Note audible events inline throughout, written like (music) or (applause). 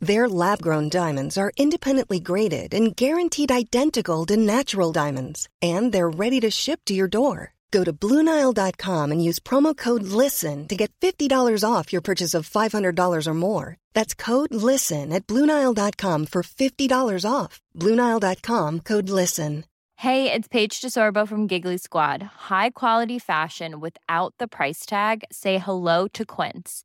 Their lab grown diamonds are independently graded and guaranteed identical to natural diamonds, and they're ready to ship to your door. Go to Bluenile.com and use promo code LISTEN to get $50 off your purchase of $500 or more. That's code LISTEN at Bluenile.com for $50 off. Bluenile.com code LISTEN. Hey, it's Paige DeSorbo from Giggly Squad. High quality fashion without the price tag? Say hello to Quince.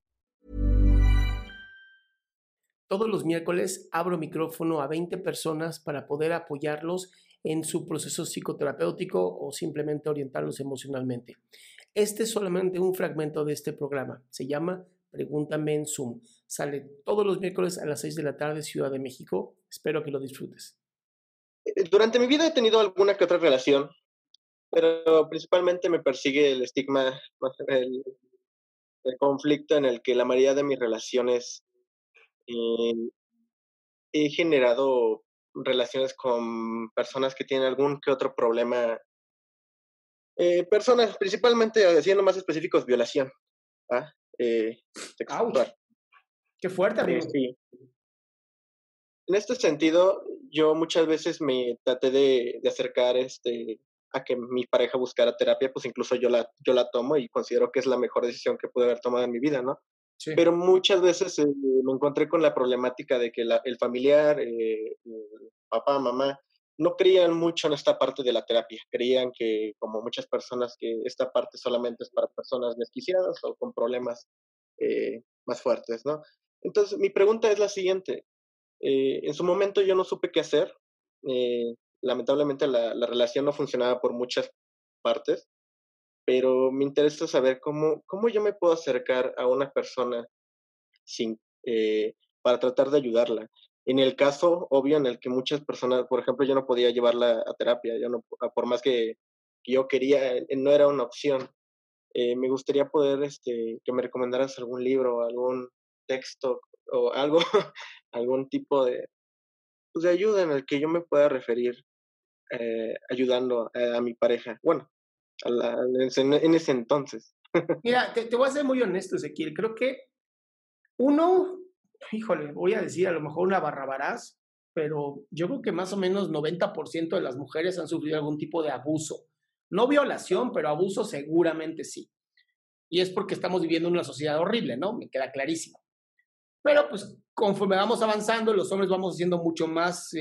Todos los miércoles abro micrófono a 20 personas para poder apoyarlos en su proceso psicoterapéutico o simplemente orientarlos emocionalmente. Este es solamente un fragmento de este programa. Se llama Pregúntame en Zoom. Sale todos los miércoles a las 6 de la tarde, Ciudad de México. Espero que lo disfrutes. Eh, Durante mi vida he tenido alguna que otra relación, pero principalmente me persigue el estigma, (laughs) el, el conflicto en el que la mayoría de mis relaciones eh, he generado relaciones con personas que tienen algún que otro problema. Eh, personas, principalmente, siendo más específicos, violación. ¿ah? Eh, sexual. Qué fuerte, Eh, amigo. sí. En este sentido, yo muchas veces me traté de, de acercar este, a que mi pareja buscara terapia, pues incluso yo la, yo la tomo y considero que es la mejor decisión que pude haber tomado en mi vida, ¿no? Sí. Pero muchas veces eh, me encontré con la problemática de que la- el familiar, eh, papá, mamá, no creían mucho en esta parte de la terapia. Creían que, como muchas personas, que esta parte solamente es para personas desquiciadas o con problemas eh, más fuertes, ¿no? Entonces, mi pregunta es la siguiente. Eh, en su momento yo no supe qué hacer. Lamentablemente la, la relación no funcionaba por muchas partes, pero me interesa saber cómo, cómo yo me puedo acercar a una persona sin, eh, para tratar de ayudarla. En el caso obvio en el que muchas personas, por ejemplo, yo no podía llevarla a terapia, yo no, por más que, yo quería, eh, no era una opción. Eh, me gustaría poder este, que me recomendaras algún libro, algún texto o algo, (laughs) algún tipo de, pues, de ayuda en el que yo me pueda referir ayudando a mi pareja. Bueno, en, ese, en ese entonces. (laughs) Mira, te, voy a ser muy honesto, Ezequiel. Creo que uno, híjole, voy a decir a lo mejor una barrabarás, pero yo creo que más o menos 90% de las mujeres han sufrido algún tipo de abuso. No violación, pero abuso seguramente sí. Y es porque estamos viviendo en una sociedad horrible, ¿no? Me queda clarísimo. Pero pues conforme vamos avanzando, los hombres vamos siendo mucho más,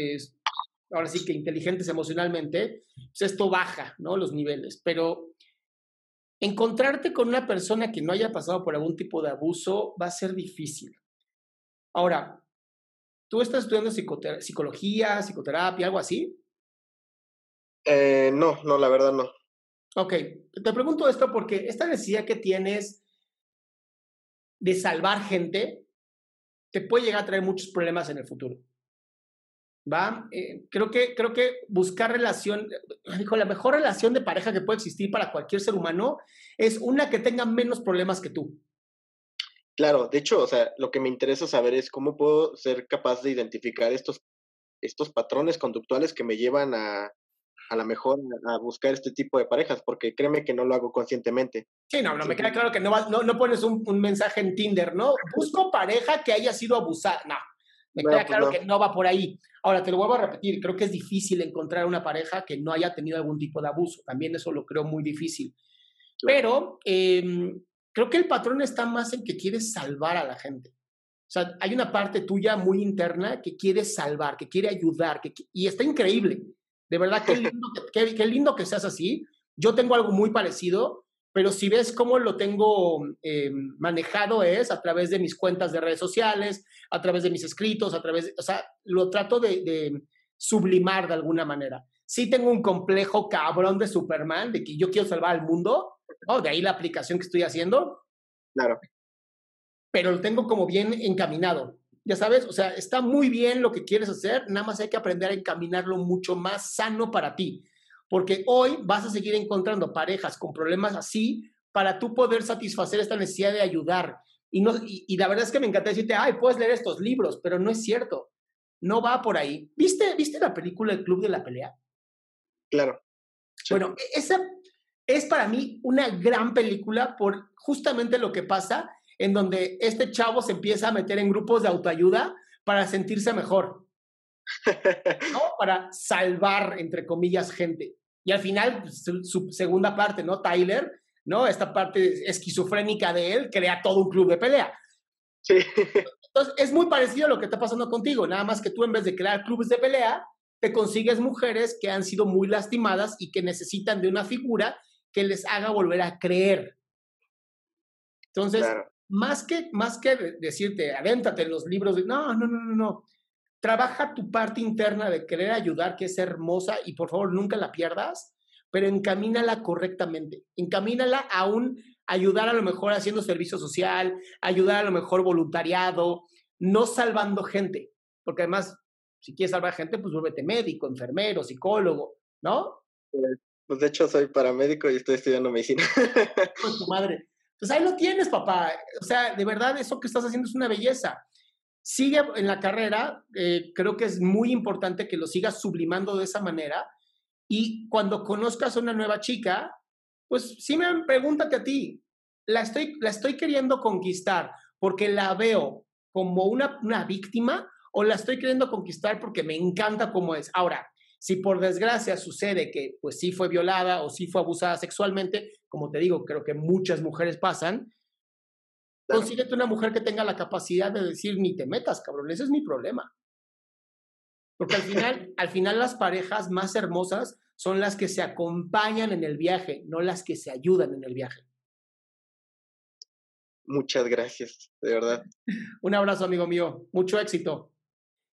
ahora sí que inteligentes emocionalmente, pues esto baja, ¿no? Los niveles. Pero encontrarte con una persona que no haya pasado por algún tipo de abuso va a ser difícil. Ahora, ¿tú estás estudiando psicología, psicoterapia, algo así? Eh, no, no, la verdad no. Ok, te pregunto esto porque esta necesidad que tienes de salvar gente te puede llegar a traer muchos problemas en el futuro. ¿Va? Eh, creo, que, creo que buscar relación, dijo, la mejor relación de pareja que puede existir para cualquier ser humano es una que tenga menos problemas que tú. Claro, de hecho, o sea, lo que me interesa saber es cómo puedo ser capaz de identificar estos, estos patrones conductuales que me llevan a, a la mejor a buscar este tipo de parejas, porque créeme que no lo hago conscientemente. Sí, no, no, me queda claro que no, vas- no, no pones un, un mensaje en Tinder, ¿no? Busco pareja que haya sido abusada. No, me No, queda pues claro no. que no va por ahí. Ahora, te lo vuelvo a repetir, creo que es difícil encontrar una pareja que no haya tenido algún tipo de abuso. También eso lo creo muy difícil. Pero em, creo que el patrón está más en que quieres salvar a la gente. O sea, hay una parte tuya muy interna que quiere salvar, que quiere ayudar, que, y está increíble. De verdad, qué lindo que, qué, lindo que seas así. Yo tengo algo muy parecido, pero si ves cómo lo tengo eh, manejado es a través de mis cuentas de redes sociales, a través de mis escritos, a través, de, o sea, lo trato de, de sublimar de alguna manera. Sí tengo un complejo cabrón de Superman, de que yo quiero salvar al mundo, ¿no? De ahí la aplicación que estoy haciendo. Claro. Pero lo tengo como bien encaminado. Ya sabes, o sea, está muy bien lo que quieres hacer, nada más hay que aprender a encaminarlo mucho más sano para ti. Porque hoy vas a seguir encontrando parejas con problemas así para tú poder satisfacer esta necesidad de ayudar. Y, no, y, la verdad es que me encanta decirte, ay, puedes leer estos libros, pero no es cierto. No va por ahí. ¿Viste, ¿viste la película El Club de la Pelea? Claro. Bueno, e, esa es para mí una gran película por justamente lo que pasa en donde este chavo se empieza a meter en grupos de autoayuda para sentirse mejor, (laughs) ¿no? Para salvar, entre comillas, gente. Y al final, pues, su, segunda parte, ¿no? Tyler, ¿no? Esta parte esquizofrénica de él crea todo un club de pelea. Sí. Entonces, es muy parecido a lo que está pasando contigo, nada más que tú en vez de crear clubes de pelea, te consigues mujeres que han sido muy lastimadas y que necesitan de una figura que les haga volver a creer. Entonces, más, que, más que decirte, avéntate en los libros, de, no, no, no, no, no. Trabaja tu parte interna de querer ayudar, que es hermosa, y por favor nunca la pierdas, pero encamínala correctamente. Encamínala a un ayudar a lo mejor haciendo servicio social, ayudar a lo mejor voluntariado, no salvando gente, porque además, si quieres salvar gente, pues vuélvete médico, enfermero, psicólogo, ¿no? Pues de hecho soy paramédico y estoy estudiando medicina. Pues tu madre. Pues ahí lo tienes, papá. O sea, de verdad, eso que estás haciendo es una belleza sigue en la carrera, eh, creo que es muy importante que lo sigas sublimando de esa manera y cuando conozcas a una nueva chica, pues sí me pregúntate a ti, ¿la estoy, la estoy queriendo conquistar porque la veo como una, una víctima o la estoy queriendo conquistar porque me encanta como es? Ahora, si por desgracia sucede que pues sí fue violada o sí fue abusada sexualmente, como te digo, creo que muchas mujeres pasan, Consíguete una mujer que tenga la capacidad de decir, ni te metas, cabrón, ese es mi problema. Porque al final, (laughs) al final las parejas más hermosas son las que se acompañan en el viaje, no las que se ayudan en el viaje. Muchas gracias, de verdad. Un abrazo, amigo mío. Mucho éxito.